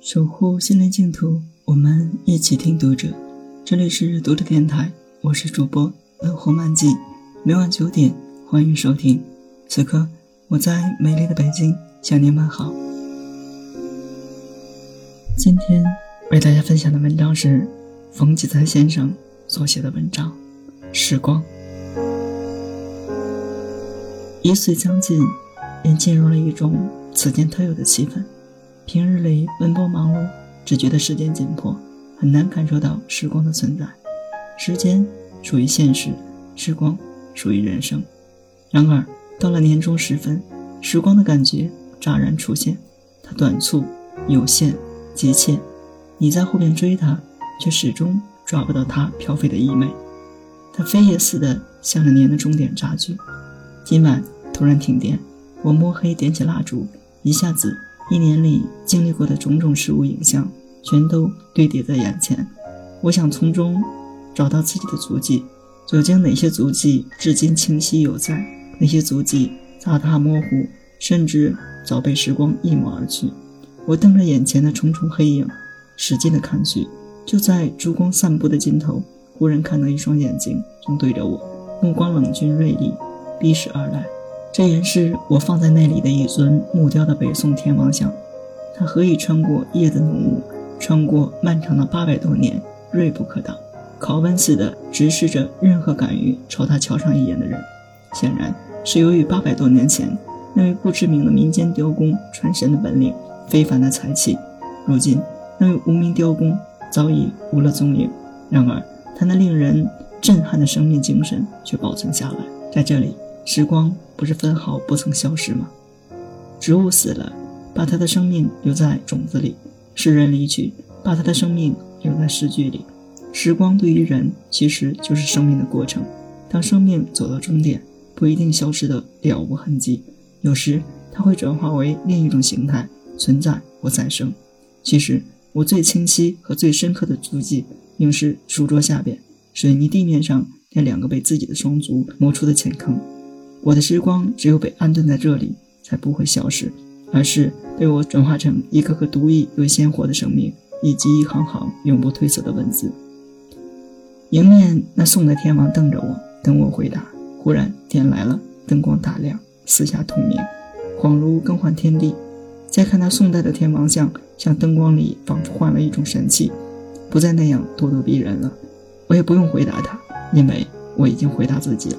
守护心灵净土，我们一起听读者。这里是读者电台，我是主播乐活漫记，每晚九点欢迎收听。此刻我在美丽的北京向您问好。今天为大家分享的文章是冯骥才先生所写的文章《时光》。一岁将近，便进入了一种此间特有的气氛。平日里奔波忙碌，只觉得时间紧迫，很难感受到时光的存在。时间属于现实，时光属于人生。然而到了年终时分，时光的感觉乍然出现，它短促、有限、急切。你在后边追它，却始终抓不到它飘飞的衣袂。它飞也似的向着年的终点扎去。今晚突然停电，我摸黑点起蜡烛，一下子。一年里经历过的种种事物影像，全都堆叠在眼前。我想从中找到自己的足迹，究竟哪些足迹至今清晰犹在，哪些足迹杂沓模糊，甚至早被时光一抹而去。我瞪着眼前的重重黑影，使劲地看去，就在烛光散布的尽头，忽然看到一双眼睛正对着我，目光冷峻锐利，逼视而来。这也是我放在那里的一尊木雕的北宋天王像，它何以穿过夜的浓雾，穿过漫长的八百多年，锐不可挡，拷问似的直视着任何敢于朝他瞧上一眼的人。显然是由于八百多年前那位不知名的民间雕工传神的本领、非凡的才气，如今那位无名雕工早已无了踪影。然而他那令人震撼的生命精神却保存下来，在这里。时光不是分毫不曾消失吗？植物死了，把它的生命留在种子里；诗人离去，把他的生命留在诗句里。时光对于人，其实就是生命的过程。当生命走到终点，不一定消失的了无痕迹，有时它会转化为另一种形态，存在或再生。其实，我最清晰和最深刻的足迹，应是书桌下边水泥地面上那两个被自己的双足磨出的浅坑。我的时光只有被安顿在这里，才不会消失，而是被我转化成一个个独一又鲜活的生命，以及一行行永不褪色的文字。迎面那宋代天王瞪着我，等我回答。忽然天来了，灯光大亮，四下通明，恍如更换天地。再看那宋代的天王像，像灯光里仿佛换了一种神气，不再那样咄咄逼人了。我也不用回答他，因为我已经回答自己了。